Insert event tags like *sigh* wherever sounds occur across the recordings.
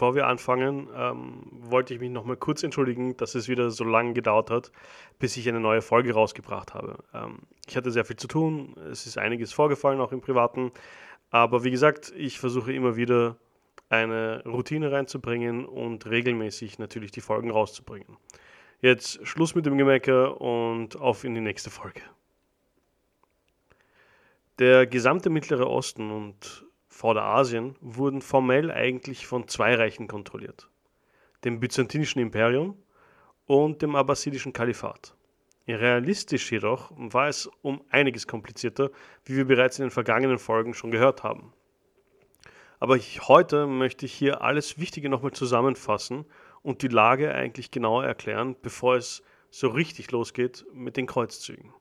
Bevor wir anfangen, ähm, wollte ich mich nochmal kurz entschuldigen, dass es wieder so lange gedauert hat, bis ich eine neue Folge rausgebracht habe. Ähm, ich hatte sehr viel zu tun, es ist einiges vorgefallen, auch im Privaten. Aber wie gesagt, ich versuche immer wieder eine Routine reinzubringen und regelmäßig natürlich die Folgen rauszubringen. Jetzt Schluss mit dem Gemecker und auf in die nächste Folge. Der gesamte Mittlere Osten und Vorderasien wurden formell eigentlich von zwei Reichen kontrolliert, dem byzantinischen Imperium und dem abbasidischen Kalifat. Realistisch jedoch war es um einiges komplizierter, wie wir bereits in den vergangenen Folgen schon gehört haben. Aber ich, heute möchte ich hier alles Wichtige nochmal zusammenfassen und die Lage eigentlich genauer erklären, bevor es so richtig losgeht mit den Kreuzzügen.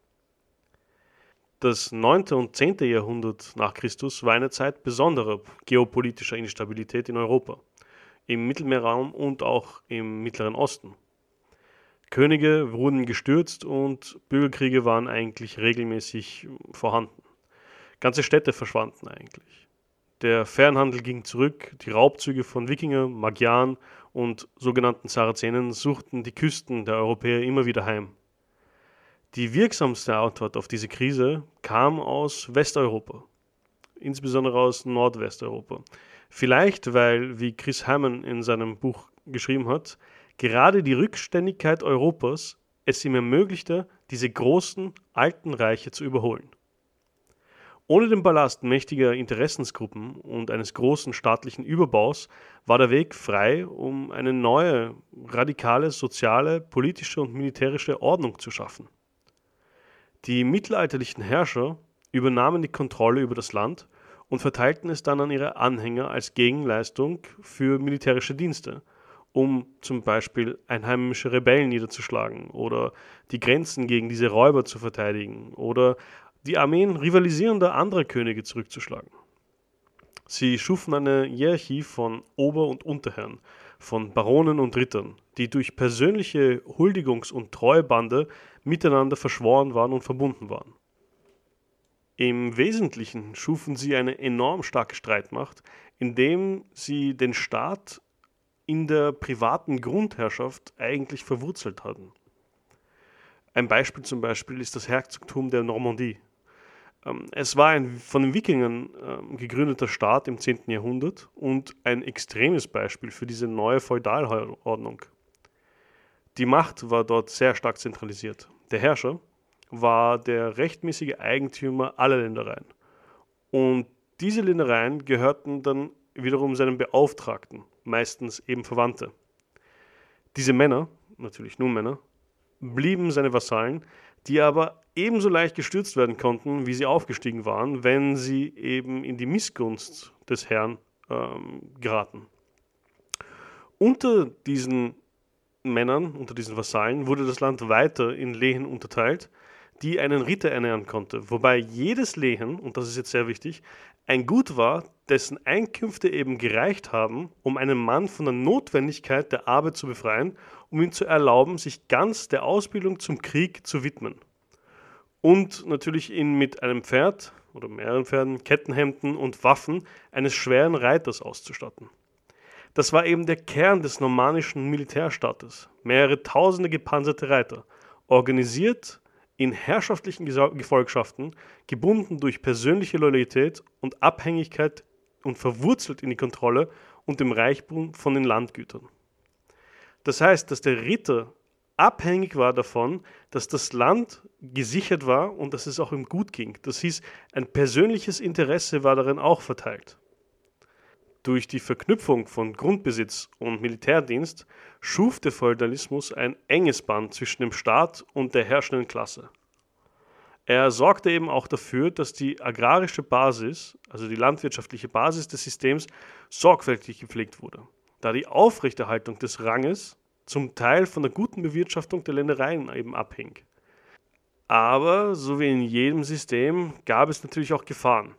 Das 9. und 10. Jahrhundert nach Christus war eine Zeit besonderer geopolitischer Instabilität in Europa, im Mittelmeerraum und auch im Mittleren Osten. Könige wurden gestürzt und Bürgerkriege waren eigentlich regelmäßig vorhanden. Ganze Städte verschwanden eigentlich. Der Fernhandel ging zurück, die Raubzüge von Wikinger, Magyaren und sogenannten Sarazenen suchten die Küsten der Europäer immer wieder heim. Die wirksamste Antwort auf diese Krise kam aus Westeuropa, insbesondere aus Nordwesteuropa. Vielleicht, weil, wie Chris Hammond in seinem Buch geschrieben hat, gerade die Rückständigkeit Europas es ihm ermöglichte, diese großen alten Reiche zu überholen. Ohne den Ballast mächtiger Interessensgruppen und eines großen staatlichen Überbaus war der Weg frei, um eine neue, radikale soziale, politische und militärische Ordnung zu schaffen. Die mittelalterlichen Herrscher übernahmen die Kontrolle über das Land und verteilten es dann an ihre Anhänger als Gegenleistung für militärische Dienste, um zum Beispiel einheimische Rebellen niederzuschlagen oder die Grenzen gegen diese Räuber zu verteidigen oder die Armeen rivalisierender anderer Könige zurückzuschlagen. Sie schufen eine Hierarchie von Ober- und Unterherren, von Baronen und Rittern, die durch persönliche Huldigungs- und Treuebande miteinander verschworen waren und verbunden waren. Im Wesentlichen schufen sie eine enorm starke Streitmacht, indem sie den Staat in der privaten Grundherrschaft eigentlich verwurzelt hatten. Ein Beispiel zum Beispiel ist das Herzogtum der Normandie. Ähm, es war ein von den Wikingern ähm, gegründeter Staat im 10. Jahrhundert und ein extremes Beispiel für diese neue Feudalordnung. Die Macht war dort sehr stark zentralisiert. Der Herrscher war der rechtmäßige Eigentümer aller Ländereien. Und diese Ländereien gehörten dann wiederum seinen Beauftragten, meistens eben Verwandte. Diese Männer, natürlich nur Männer, blieben seine Vasallen, die aber ebenso leicht gestürzt werden konnten, wie sie aufgestiegen waren, wenn sie eben in die Missgunst des Herrn ähm, geraten. Unter diesen Männern, unter diesen Vasallen, wurde das Land weiter in Lehen unterteilt, die einen Ritter ernähren konnte, wobei jedes Lehen, und das ist jetzt sehr wichtig, ein Gut war, dessen Einkünfte eben gereicht haben, um einen Mann von der Notwendigkeit der Arbeit zu befreien, um ihm zu erlauben, sich ganz der Ausbildung zum Krieg zu widmen. Und natürlich ihn mit einem Pferd oder mehreren Pferden, Kettenhemden und Waffen eines schweren Reiters auszustatten. Das war eben der Kern des normannischen Militärstaates. Mehrere tausende gepanzerte Reiter, organisiert in herrschaftlichen Gefolgschaften, gebunden durch persönliche Loyalität und Abhängigkeit und verwurzelt in die Kontrolle und dem Reichtum von den Landgütern. Das heißt, dass der Ritter abhängig war davon, dass das Land gesichert war und dass es auch ihm gut ging. Das hieß, ein persönliches Interesse war darin auch verteilt. Durch die Verknüpfung von Grundbesitz und Militärdienst schuf der Feudalismus ein enges Band zwischen dem Staat und der herrschenden Klasse. Er sorgte eben auch dafür, dass die agrarische Basis, also die landwirtschaftliche Basis des Systems, sorgfältig gepflegt wurde, da die Aufrechterhaltung des Ranges zum Teil von der guten Bewirtschaftung der Ländereien eben abhing. Aber so wie in jedem System gab es natürlich auch Gefahren.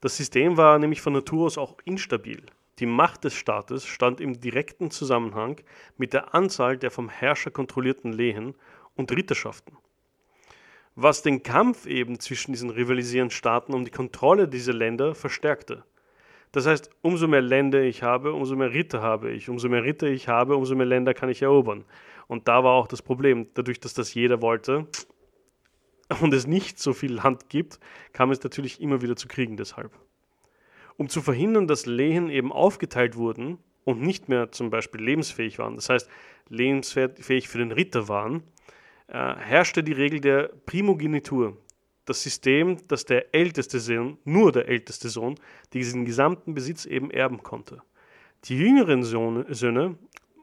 Das System war nämlich von Natur aus auch instabil. Die Macht des Staates stand im direkten Zusammenhang mit der Anzahl der vom Herrscher kontrollierten Lehen und Ritterschaften. Was den Kampf eben zwischen diesen rivalisierenden Staaten um die Kontrolle dieser Länder verstärkte. Das heißt, umso mehr Länder ich habe, umso mehr Ritter habe ich. Umso mehr Ritter ich habe, umso mehr Länder kann ich erobern. Und da war auch das Problem. Dadurch, dass das jeder wollte und es nicht so viel Land gibt, kam es natürlich immer wieder zu Kriegen deshalb. Um zu verhindern, dass Lehen eben aufgeteilt wurden und nicht mehr zum Beispiel lebensfähig waren, das heißt lebensfähig für den Ritter waren, äh, herrschte die Regel der Primogenitur das System, dass der älteste Sohn, nur der älteste Sohn, diesen gesamten Besitz eben erben konnte. Die jüngeren Söhne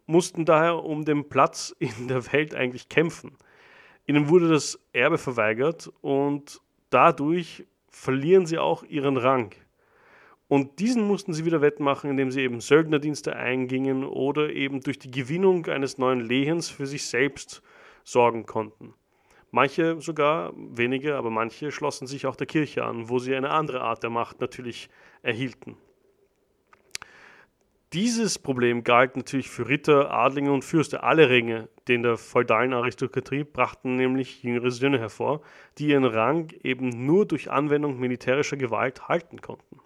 mussten daher um den Platz in der Welt eigentlich kämpfen. Ihnen wurde das Erbe verweigert und dadurch verlieren sie auch ihren Rang. Und diesen mussten sie wieder wettmachen, indem sie eben Söldnerdienste eingingen oder eben durch die Gewinnung eines neuen Lehens für sich selbst sorgen konnten. Manche sogar, wenige, aber manche schlossen sich auch der Kirche an, wo sie eine andere Art der Macht natürlich erhielten. Dieses Problem galt natürlich für Ritter, Adlinge und Fürste. Alle Ringe den der feudalen Aristokratie brachten nämlich jüngere Söhne hervor, die ihren Rang eben nur durch Anwendung militärischer Gewalt halten konnten.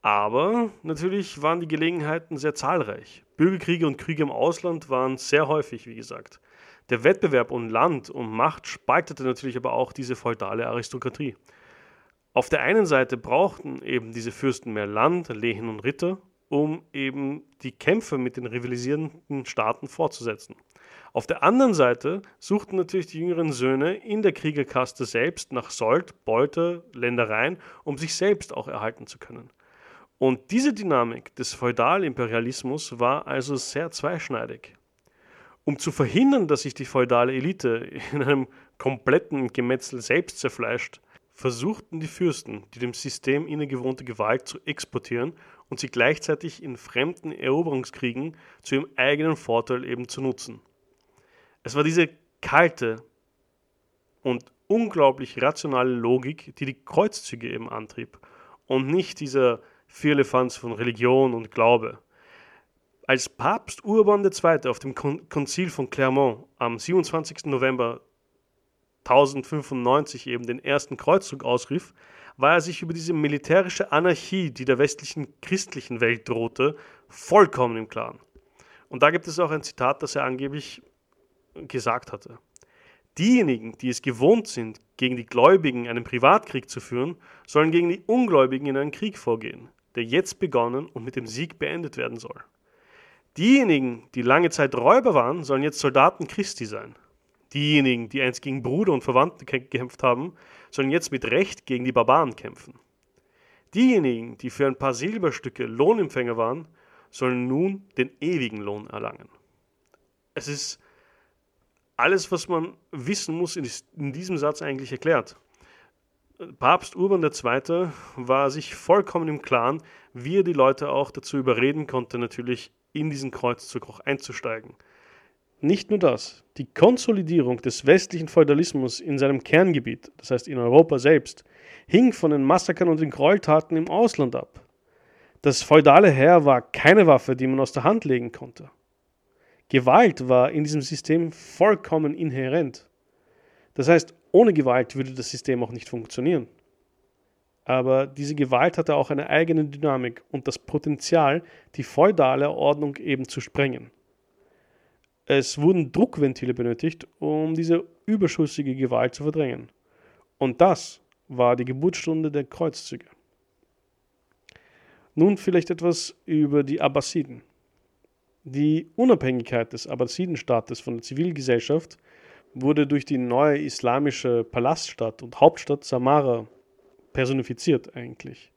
Aber natürlich waren die Gelegenheiten sehr zahlreich. Bürgerkriege und Kriege im Ausland waren sehr häufig, wie gesagt. Der Wettbewerb um Land und Macht spaltete natürlich aber auch diese feudale Aristokratie. Auf der einen Seite brauchten eben diese Fürsten mehr Land, Lehen und Ritter, um eben die Kämpfe mit den rivalisierenden Staaten fortzusetzen. Auf der anderen Seite suchten natürlich die jüngeren Söhne in der Kriegerkaste selbst nach Sold, Beute, Ländereien, um sich selbst auch erhalten zu können. Und diese Dynamik des Feudalimperialismus war also sehr zweischneidig. Um zu verhindern, dass sich die feudale Elite in einem kompletten Gemetzel selbst zerfleischt, versuchten die Fürsten, die dem System innegewohnte Gewalt zu exportieren und sie gleichzeitig in fremden Eroberungskriegen zu ihrem eigenen Vorteil eben zu nutzen. Es war diese kalte und unglaublich rationale Logik, die die Kreuzzüge eben antrieb und nicht dieser Firlefanz von Religion und Glaube. Als Papst Urban II. auf dem Konzil von Clermont am 27. November 1095 eben den ersten Kreuzzug ausrief, war er sich über diese militärische Anarchie, die der westlichen christlichen Welt drohte, vollkommen im Klaren. Und da gibt es auch ein Zitat, das er angeblich gesagt hatte. Diejenigen, die es gewohnt sind, gegen die Gläubigen einen Privatkrieg zu führen, sollen gegen die Ungläubigen in einen Krieg vorgehen, der jetzt begonnen und mit dem Sieg beendet werden soll. Diejenigen, die lange Zeit Räuber waren, sollen jetzt Soldaten Christi sein. Diejenigen, die einst gegen Bruder und Verwandte gekämpft haben, sollen jetzt mit Recht gegen die Barbaren kämpfen. Diejenigen, die für ein paar Silberstücke Lohnempfänger waren, sollen nun den ewigen Lohn erlangen. Es ist alles, was man wissen muss, in diesem Satz eigentlich erklärt. Papst Urban II. war sich vollkommen im Klaren, wie er die Leute auch dazu überreden konnte, natürlich in diesen Kreuzzug auch einzusteigen. Nicht nur das, die Konsolidierung des westlichen Feudalismus in seinem Kerngebiet, das heißt in Europa selbst, hing von den Massakern und den Gräueltaten im Ausland ab. Das feudale Heer war keine Waffe, die man aus der Hand legen konnte. Gewalt war in diesem System vollkommen inhärent. Das heißt, ohne Gewalt würde das System auch nicht funktionieren. Aber diese Gewalt hatte auch eine eigene Dynamik und das Potenzial, die feudale Ordnung eben zu sprengen. Es wurden Druckventile benötigt, um diese überschüssige Gewalt zu verdrängen. Und das war die Geburtsstunde der Kreuzzüge. Nun vielleicht etwas über die Abbasiden. Die Unabhängigkeit des Abbasidenstaates von der Zivilgesellschaft wurde durch die neue islamische Palaststadt und Hauptstadt Samara personifiziert eigentlich.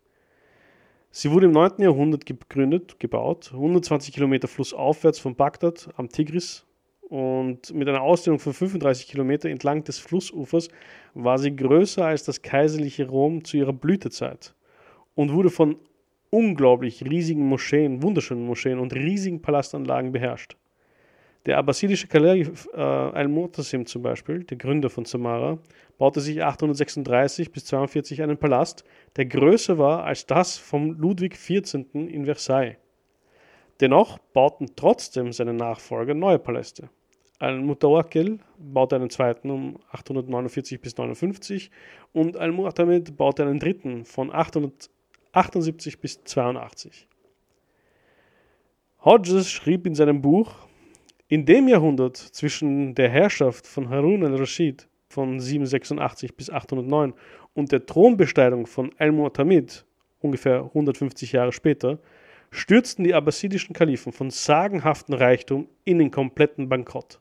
Sie wurde im 9. Jahrhundert gegründet, gebaut, 120 Kilometer flussaufwärts von Bagdad am Tigris und mit einer Ausdehnung von 35 Kilometer entlang des Flussufers war sie größer als das kaiserliche Rom zu ihrer Blütezeit und wurde von unglaublich riesigen Moscheen, wunderschönen Moscheen und riesigen Palastanlagen beherrscht. Der abbasidische Kalif äh, Al-Mutasim zum Beispiel, der Gründer von Samara, baute sich 836 bis 42 einen Palast, der größer war als das vom Ludwig XIV. in Versailles. Dennoch bauten trotzdem seine Nachfolger neue Paläste. Al-Mutawakkil baute einen zweiten um 849 bis 59 und Al-Mu'tamid baute einen dritten von 800 78 bis 82. Hodges schrieb in seinem Buch, in dem Jahrhundert zwischen der Herrschaft von Harun al-Rashid von 786 bis 809 und der Thronbesteigung von Al-Mu'tamid ungefähr 150 Jahre später stürzten die abbasidischen Kalifen von sagenhaftem Reichtum in den kompletten Bankrott.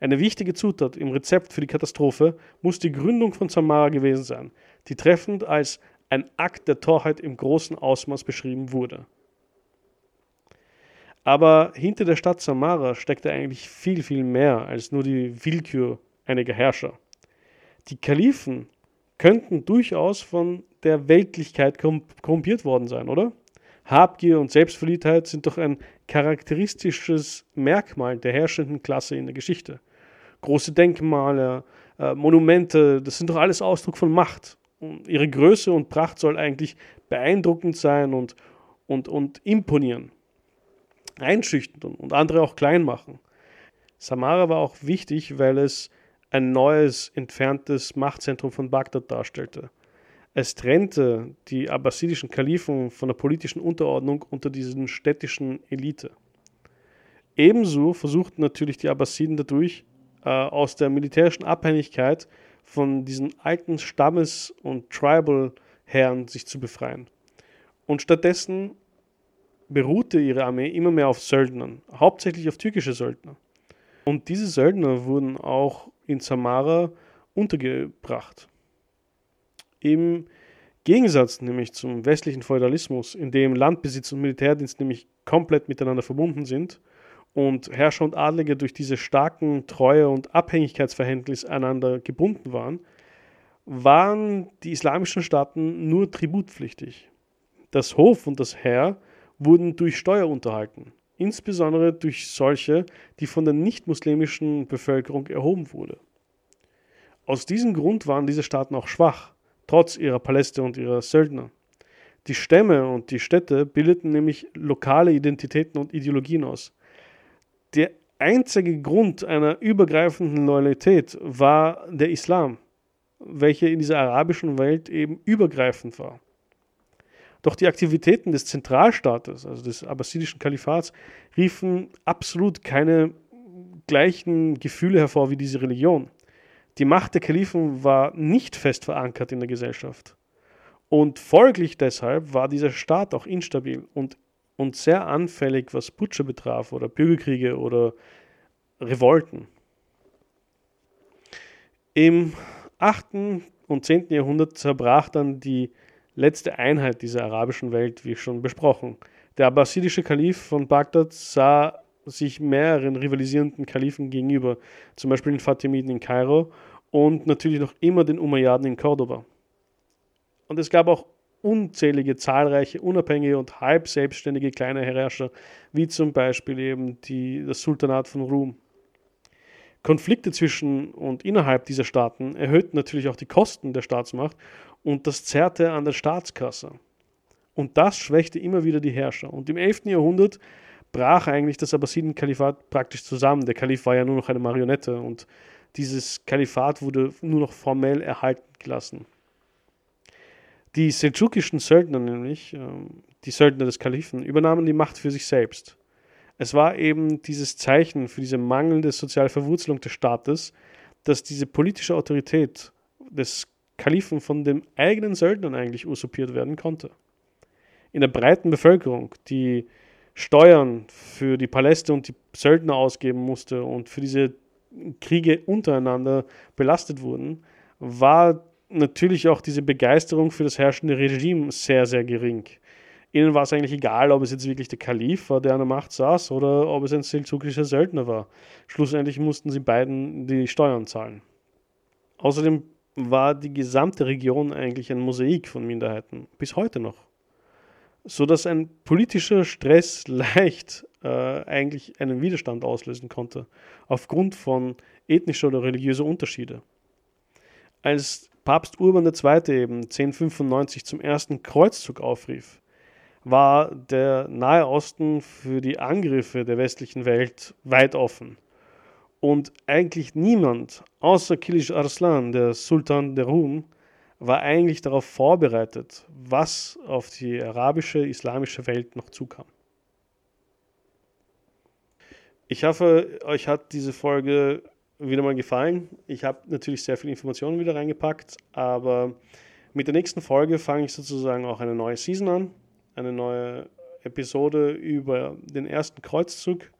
Eine wichtige Zutat im Rezept für die Katastrophe muss die Gründung von Samara gewesen sein, die treffend als ein Akt der Torheit im großen Ausmaß beschrieben wurde. Aber hinter der Stadt Samara steckte eigentlich viel, viel mehr als nur die Willkür einiger Herrscher. Die Kalifen könnten durchaus von der Weltlichkeit korrumpiert worden sein, oder? Habgier und Selbstverliebtheit sind doch ein charakteristisches Merkmal der herrschenden Klasse in der Geschichte. Große Denkmale, äh, Monumente, das sind doch alles Ausdruck von Macht. Ihre Größe und Pracht soll eigentlich beeindruckend sein und, und, und imponieren, einschüchtern und andere auch klein machen. Samara war auch wichtig, weil es ein neues, entferntes Machtzentrum von Bagdad darstellte. Es trennte die abbasidischen Kalifen von der politischen Unterordnung unter diesen städtischen Elite. Ebenso versuchten natürlich die Abbasiden dadurch äh, aus der militärischen Abhängigkeit von diesen alten Stammes- und Tribal-Herren sich zu befreien. Und stattdessen beruhte ihre Armee immer mehr auf Söldnern, hauptsächlich auf türkische Söldner. Und diese Söldner wurden auch in Samara untergebracht. Im Gegensatz nämlich zum westlichen Feudalismus, in dem Landbesitz und Militärdienst nämlich komplett miteinander verbunden sind und Herrscher und Adlige durch diese starken Treue- und Abhängigkeitsverhältnisse einander gebunden waren, waren die islamischen Staaten nur tributpflichtig. Das Hof und das Heer wurden durch Steuer unterhalten, insbesondere durch solche, die von der nicht-muslimischen Bevölkerung erhoben wurde. Aus diesem Grund waren diese Staaten auch schwach trotz ihrer Paläste und ihrer Söldner. Die Stämme und die Städte bildeten nämlich lokale Identitäten und Ideologien aus. Der einzige Grund einer übergreifenden Loyalität war der Islam, welcher in dieser arabischen Welt eben übergreifend war. Doch die Aktivitäten des Zentralstaates, also des abbasidischen Kalifats, riefen absolut keine gleichen Gefühle hervor wie diese Religion. Die Macht der Kalifen war nicht fest verankert in der Gesellschaft. Und folglich deshalb war dieser Staat auch instabil und, und sehr anfällig, was Putsche betraf oder Bürgerkriege oder Revolten. Im 8. und 10. Jahrhundert zerbrach dann die letzte Einheit dieser arabischen Welt, wie schon besprochen. Der abbasidische Kalif von Bagdad sah sich mehreren rivalisierenden Kalifen gegenüber, zum Beispiel den Fatimiden in Kairo und natürlich noch immer den Umayyaden in Cordoba. Und es gab auch unzählige zahlreiche unabhängige und halb selbstständige kleine Herrscher, wie zum Beispiel eben die, das Sultanat von Rum. Konflikte zwischen und innerhalb dieser Staaten erhöhten natürlich auch die Kosten der Staatsmacht und das zerrte an der Staatskasse. Und das schwächte immer wieder die Herrscher. Und im 11. Jahrhundert brach eigentlich das Abbasiden-Kalifat praktisch zusammen. Der Kalif war ja nur noch eine Marionette und dieses Kalifat wurde nur noch formell erhalten gelassen. Die seldschukischen Söldner nämlich, ähm, die Söldner des Kalifen, übernahmen die Macht für sich selbst. Es war eben dieses Zeichen für diese mangelnde soziale Verwurzelung des Staates, dass diese politische Autorität des Kalifen von den eigenen Söldnern eigentlich usurpiert werden konnte. In der breiten Bevölkerung, die Steuern für die Paläste und die Söldner ausgeben musste und für diese Kriege untereinander belastet wurden, war natürlich auch diese Begeisterung für das herrschende Regime sehr, sehr gering. Ihnen war es eigentlich egal, ob es jetzt wirklich der Kalif war, der an der Macht saß, oder ob es ein seldukischer Söldner war. Schlussendlich mussten sie beiden die Steuern zahlen. Außerdem war die gesamte Region eigentlich ein Mosaik von Minderheiten, bis heute noch. So dass ein politischer Stress *laughs* leicht äh, eigentlich einen Widerstand auslösen konnte, aufgrund von ethnischer oder religiöser Unterschiede. Als Papst Urban II. eben 1095 zum ersten Kreuzzug aufrief, war der Nahe Osten für die Angriffe der westlichen Welt weit offen. Und eigentlich niemand, außer Kilish Arslan, der Sultan der Rum, war eigentlich darauf vorbereitet, was auf die arabische, islamische Welt noch zukam. Ich hoffe, euch hat diese Folge wieder mal gefallen. Ich habe natürlich sehr viele Informationen wieder reingepackt, aber mit der nächsten Folge fange ich sozusagen auch eine neue Season an, eine neue Episode über den ersten Kreuzzug.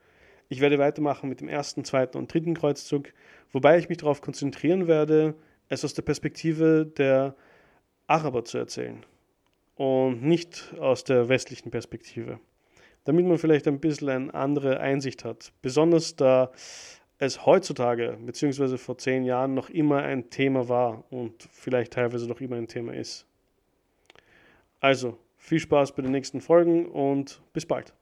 Ich werde weitermachen mit dem ersten, zweiten und dritten Kreuzzug, wobei ich mich darauf konzentrieren werde, es aus der Perspektive der Araber zu erzählen und nicht aus der westlichen Perspektive, damit man vielleicht ein bisschen eine andere Einsicht hat. Besonders da es heutzutage beziehungsweise vor zehn Jahren noch immer ein Thema war und vielleicht teilweise noch immer ein Thema ist. Also, viel Spaß bei den nächsten Folgen und bis bald.